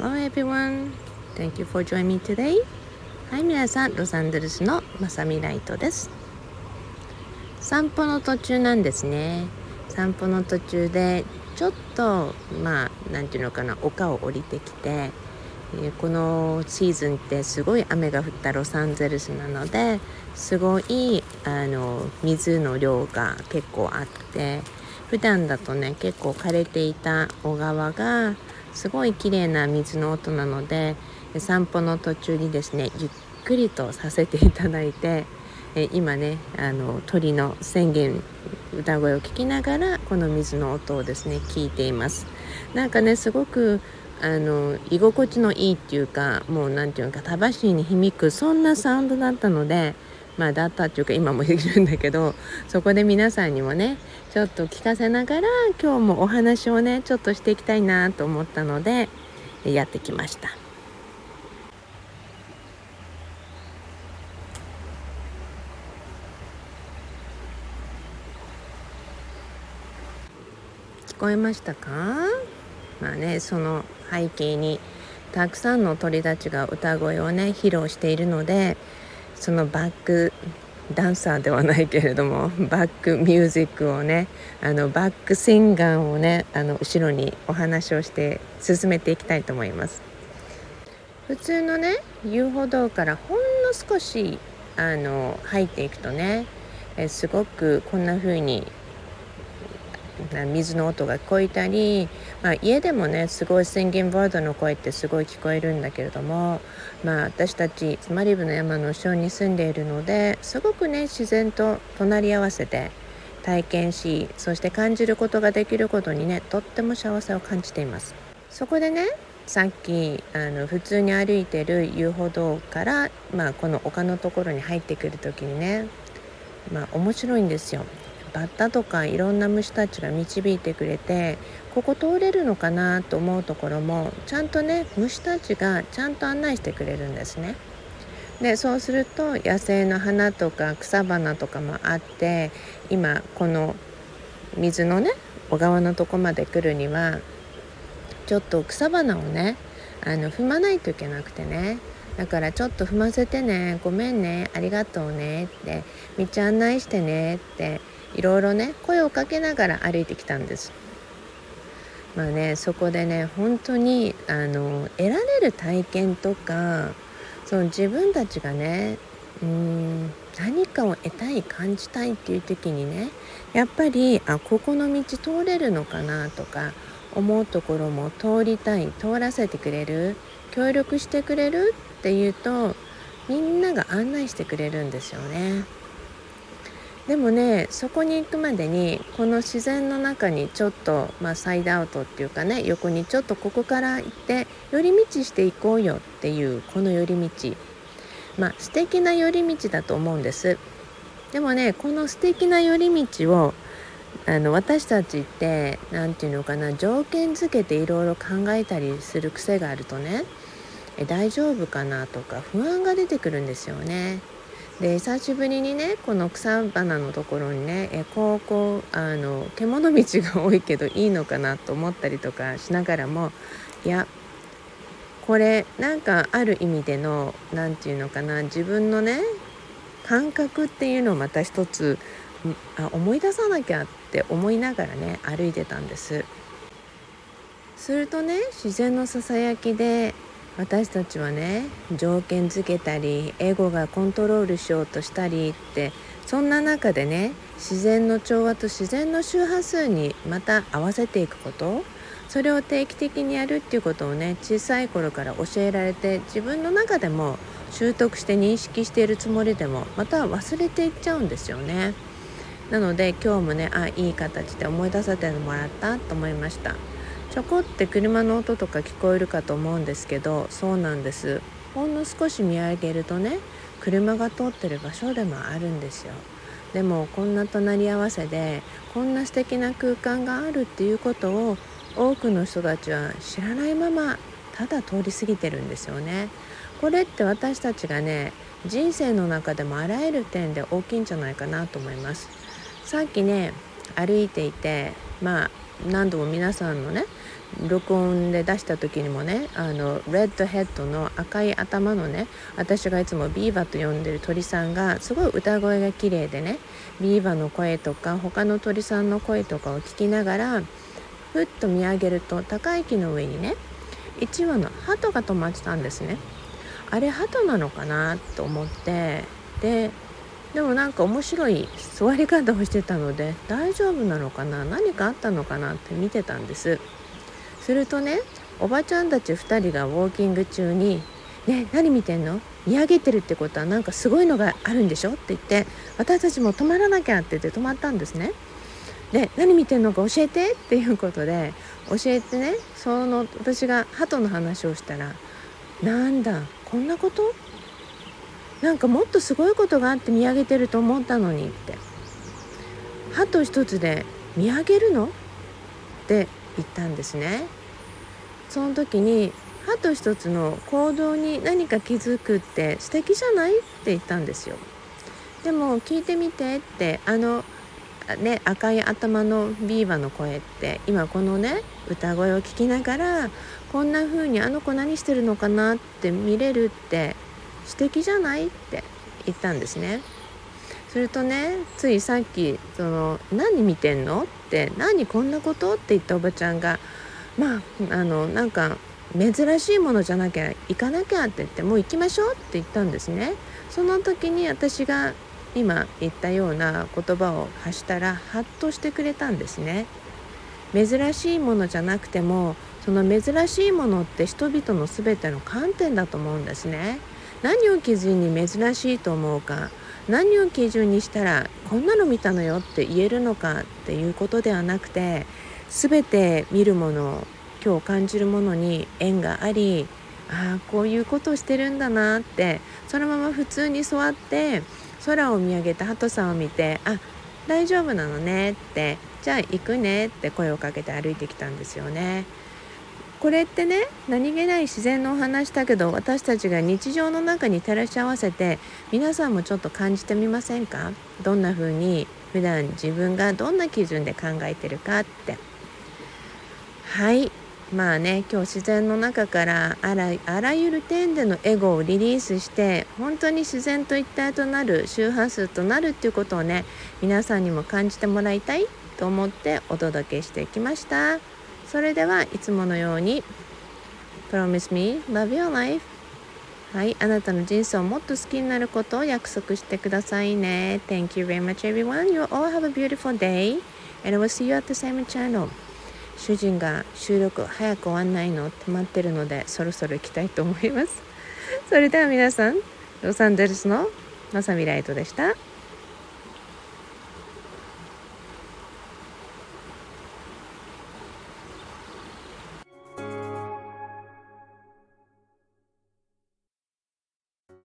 Hello everyone. Thank you for joining me today. はい、皆さん、ロサンゼルスのまさみライトです。散歩の途中なんですね。散歩の途中でちょっとまあなんていうのかな丘を降りてきて、えこのシーズンってすごい雨が降ったロサンゼルスなのですごいあの水の量が結構あって普段だとね結構枯れていた小川がすごい綺麗な水の音なので散歩の途中にですねゆっくりとさせていただいて今ねあの鳥の宣言歌声を聞きながらこの水の音をですね聞いています。なんかねすごくあの居心地のいいっていうかもう何て言うか魂に響くそんなサウンドだったのでまあだったっていうか今もいるんだけどそこで皆さんにもねちょっと聞かせながら今日もお話をねちょっとしていきたいなと思ったのでやってきました。聞こえましたか？まあねその背景にたくさんの鳥たちが歌声をね披露しているのでそのバックダンサーではないけれどもバックミュージックをねあのバックシンガーをねあの後ろにお話をして進めていきたいと思います。普通のね遊歩道からほんの少しあの入っていくとねえすごくこんな風に水の音が聞こえたり、まあ、家でもねすごい宣言ワードの声ってすごい聞こえるんだけれども、まあ、私たちマリブの山の後ろに住んでいるのですごくね自然と隣り合わせて体験しそして感じることができることにねとっても幸せを感じています。そこでねさっきあの普通に歩いてる遊歩道から、まあ、この丘のところに入ってくる時にねまあ面白いんですよ。バッタとかいろんな虫たちが導いてくれてここ通れるのかなと思うところもちゃんとね虫たちがちゃんと案内してくれるんですね。でそうすると野生の花とか草花とかもあって今この水のね小川のとこまで来るにはちょっと草花をねあの踏まないといけなくてねだからちょっと踏ませてねごめんねありがとうねって道案内してねっていろいろね声をかけながら歩いてきたんですまあねそこでね本当にあの得られる体験とかその自分たちがねうん何かを得たい感じたいっていう時にねやっぱりあここの道通れるのかなとか思うところも通りたい通らせてくれる協力してくれるっていうとみんなが案内してくれるんですよね。でもねそこに行くまでにこの自然の中にちょっと、まあ、サイドアウトっていうかね横にちょっとここから行って寄り道していこうよっていうこの寄り道まあ素敵な寄り道だと思うんですでもねこの素敵な寄り道をあの私たちって何て言うのかな条件付けていろいろ考えたりする癖があるとねえ大丈夫かなとか不安が出てくるんですよね。で久しぶりにねこの草花のところにねえこうこうあの獣道が多いけどいいのかなと思ったりとかしながらもいやこれなんかある意味での何て言うのかな自分のね感覚っていうのをまた一つあ思い出さなきゃって思いながらね歩いてたんです。するとね自然のささやきで私たちはね条件付けたりエゴがコントロールしようとしたりってそんな中でね自然の調和と自然の周波数にまた合わせていくことそれを定期的にやるっていうことをね小さい頃から教えられて自分の中でも習得して認識しているつもりでもまた忘れていっちゃうんですよね。なので今日もねあいい形で思い出させてもらったと思いました。ちょこって車の音とか聞こえるかと思うんですけどそうなんです。ほんの少し見上げるとね車が通ってる場所でもあるんですよ。でもこんな隣り合わせでこんな素敵な空間があるっていうことを多くの人たちは知らないままただ通り過ぎてるんですよね。これって私たちがね人生の中でもあらゆる点で大きいんじゃないかなと思います。さっきね歩いていてまあ何度も皆さんのね録音で出した時にもねあのレッドヘッドの赤い頭のね私がいつもビーバーと呼んでる鳥さんがすごい歌声が綺麗でねビーバーの声とか他の鳥さんの声とかを聞きながらふっと見上げると高い木の上にね1羽の鳩が止まってたんですね。あれ鳩なのかなと思ってででもなんか面白い座り方をしてたので大丈夫なのかな？何かあったのかなって見てたんです。するとねおばちゃんたち2人がウォーキング中に「ね何見てんの？見上げてるってことはなんかすごいのがあるんでしょ?」って言って私たちも止まらなきゃって言って止まったんですね。で何見てんのか教えて？っていうことで教えてねその私が鳩の話をしたら「なんだこんなこと？なんかもっとすごいことがあって見上げてると思ったのに」って「鳩一つで見上げるの?」って言ったんですね。その時に歯と一つの行動に何か気づくって素敵じゃない？って言ったんですよでも聞いてみてってあのね赤い頭のビーバの声って今このね歌声を聞きながらこんな風にあの子何してるのかなって見れるって素敵じゃない？って言ったんですね。するとねついさっきその「何見てんの?」って「何こんなこと?」って言ったおばちゃんがまああのなんか珍しいものじゃなきゃ行かなきゃって言ってもう行きましょうって言ったんですね。その時に私が今言ったような言葉を発したらハッとしてくれたんですね。珍しいものじゃなくてもその珍しいものって人々の全ての観点だと思うんですね。何を基準に珍しいと思うか何を基準にしたらこんなの見たのよって言えるのかっていうことではなくて全て見るもの今日感じるものに縁がありああこういうことをしてるんだなってそのまま普通に座って空を見上げた鳩さんを見てあ大丈夫なのねってじゃあ行くねって声をかけて歩いてきたんですよね。これってね何気ない自然のお話だけど私たちが日常の中に照らし合わせて皆さんもちょっと感じてみませんか？どんな風に普段自分がどんな基準で考えてるかって。はい。まあね今日自然の中からあらあらゆる点でのエゴをリリースして本当に自然と一体となる周波数となるっていうことをね皆さんにも感じてもらいたいと思ってお届けしてきました。それではいつものように Promise me love your life はいあなたの人生をもっと好きになることを約束してくださいね Thank you very much everyone You all have a beautiful day and I will see you at the same channel 主人が収録早く終わんないのって待ってるのでそろそろ行きたいと思いますそれでは皆さんロサンゼルスのまさみライトでした